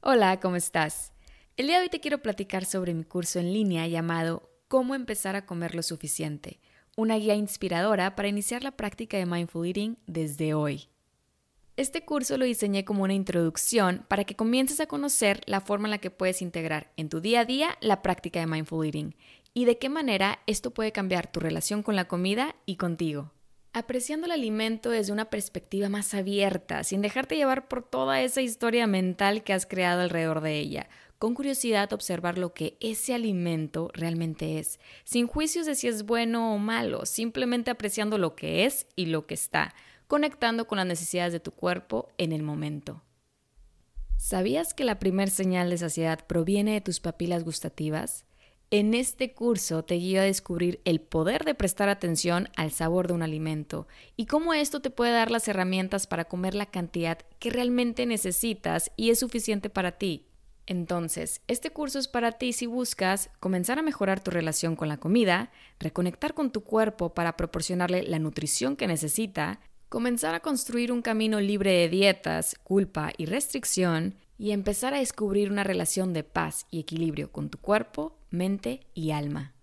Hola, ¿cómo estás? El día de hoy te quiero platicar sobre mi curso en línea llamado Cómo empezar a comer lo suficiente, una guía inspiradora para iniciar la práctica de mindful eating desde hoy. Este curso lo diseñé como una introducción para que comiences a conocer la forma en la que puedes integrar en tu día a día la práctica de mindful eating y de qué manera esto puede cambiar tu relación con la comida y contigo apreciando el alimento desde una perspectiva más abierta, sin dejarte llevar por toda esa historia mental que has creado alrededor de ella. Con curiosidad observar lo que ese alimento realmente es, sin juicios de si es bueno o malo, simplemente apreciando lo que es y lo que está, conectando con las necesidades de tu cuerpo en el momento. ¿Sabías que la primer señal de saciedad proviene de tus papilas gustativas? En este curso te guío a descubrir el poder de prestar atención al sabor de un alimento y cómo esto te puede dar las herramientas para comer la cantidad que realmente necesitas y es suficiente para ti. Entonces, este curso es para ti si buscas comenzar a mejorar tu relación con la comida, reconectar con tu cuerpo para proporcionarle la nutrición que necesita, comenzar a construir un camino libre de dietas, culpa y restricción, y empezar a descubrir una relación de paz y equilibrio con tu cuerpo, mente y alma.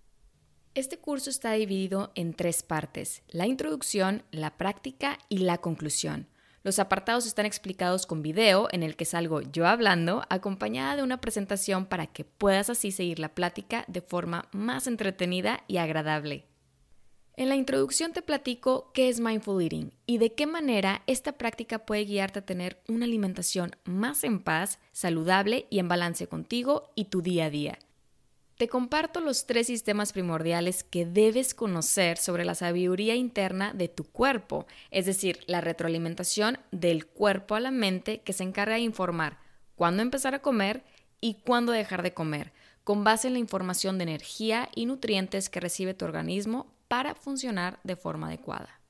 Este curso está dividido en tres partes, la introducción, la práctica y la conclusión. Los apartados están explicados con video en el que salgo yo hablando, acompañada de una presentación para que puedas así seguir la plática de forma más entretenida y agradable. En la introducción te platico qué es mindful eating y de qué manera esta práctica puede guiarte a tener una alimentación más en paz, saludable y en balance contigo y tu día a día. Te comparto los tres sistemas primordiales que debes conocer sobre la sabiduría interna de tu cuerpo, es decir, la retroalimentación del cuerpo a la mente que se encarga de informar cuándo empezar a comer y cuándo dejar de comer, con base en la información de energía y nutrientes que recibe tu organismo para funcionar de forma adecuada.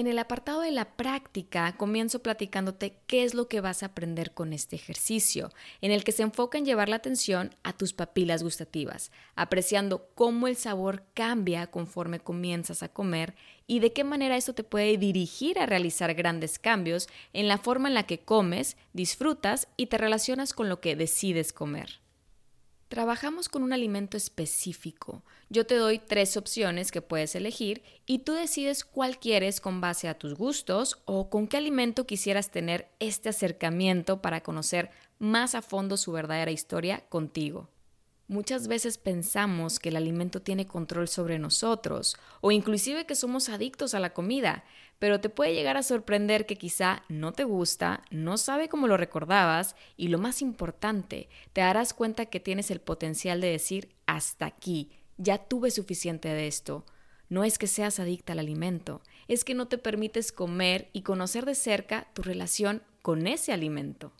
En el apartado de la práctica comienzo platicándote qué es lo que vas a aprender con este ejercicio, en el que se enfoca en llevar la atención a tus papilas gustativas, apreciando cómo el sabor cambia conforme comienzas a comer y de qué manera esto te puede dirigir a realizar grandes cambios en la forma en la que comes, disfrutas y te relacionas con lo que decides comer. Trabajamos con un alimento específico. Yo te doy tres opciones que puedes elegir y tú decides cuál quieres con base a tus gustos o con qué alimento quisieras tener este acercamiento para conocer más a fondo su verdadera historia contigo. Muchas veces pensamos que el alimento tiene control sobre nosotros o inclusive que somos adictos a la comida, pero te puede llegar a sorprender que quizá no te gusta, no sabe cómo lo recordabas y lo más importante, te darás cuenta que tienes el potencial de decir hasta aquí, ya tuve suficiente de esto. No es que seas adicta al alimento, es que no te permites comer y conocer de cerca tu relación con ese alimento.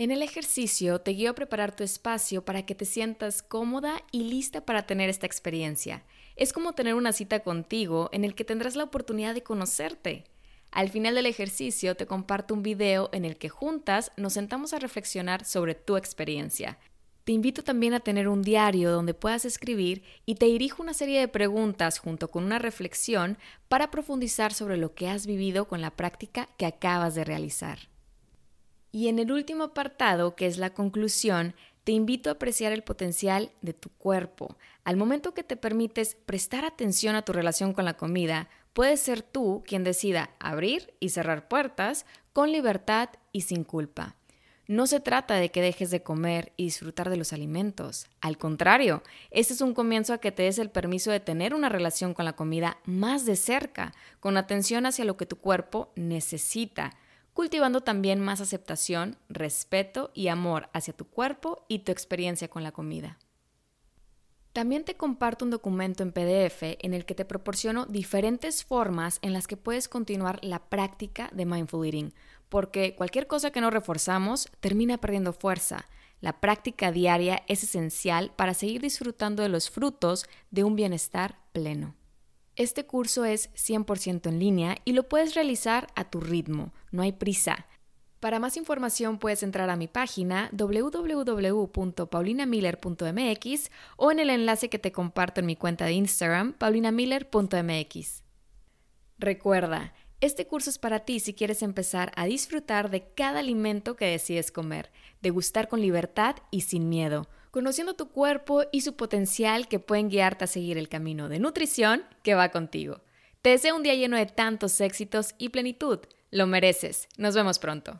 En el ejercicio te guío a preparar tu espacio para que te sientas cómoda y lista para tener esta experiencia. Es como tener una cita contigo en el que tendrás la oportunidad de conocerte. Al final del ejercicio te comparto un video en el que juntas nos sentamos a reflexionar sobre tu experiencia. Te invito también a tener un diario donde puedas escribir y te dirijo una serie de preguntas junto con una reflexión para profundizar sobre lo que has vivido con la práctica que acabas de realizar. Y en el último apartado, que es la conclusión, te invito a apreciar el potencial de tu cuerpo. Al momento que te permites prestar atención a tu relación con la comida, puedes ser tú quien decida abrir y cerrar puertas con libertad y sin culpa. No se trata de que dejes de comer y disfrutar de los alimentos. Al contrario, este es un comienzo a que te des el permiso de tener una relación con la comida más de cerca, con atención hacia lo que tu cuerpo necesita cultivando también más aceptación, respeto y amor hacia tu cuerpo y tu experiencia con la comida. También te comparto un documento en PDF en el que te proporciono diferentes formas en las que puedes continuar la práctica de mindful eating, porque cualquier cosa que no reforzamos termina perdiendo fuerza. La práctica diaria es esencial para seguir disfrutando de los frutos de un bienestar pleno. Este curso es 100% en línea y lo puedes realizar a tu ritmo, no hay prisa. Para más información puedes entrar a mi página www.paulinamiller.mx o en el enlace que te comparto en mi cuenta de Instagram, paulinamiller.mx. Recuerda, este curso es para ti si quieres empezar a disfrutar de cada alimento que decides comer, degustar con libertad y sin miedo, conociendo tu cuerpo y su potencial que pueden guiarte a seguir el camino de nutrición que va contigo. Te deseo un día lleno de tantos éxitos y plenitud. Lo mereces. Nos vemos pronto.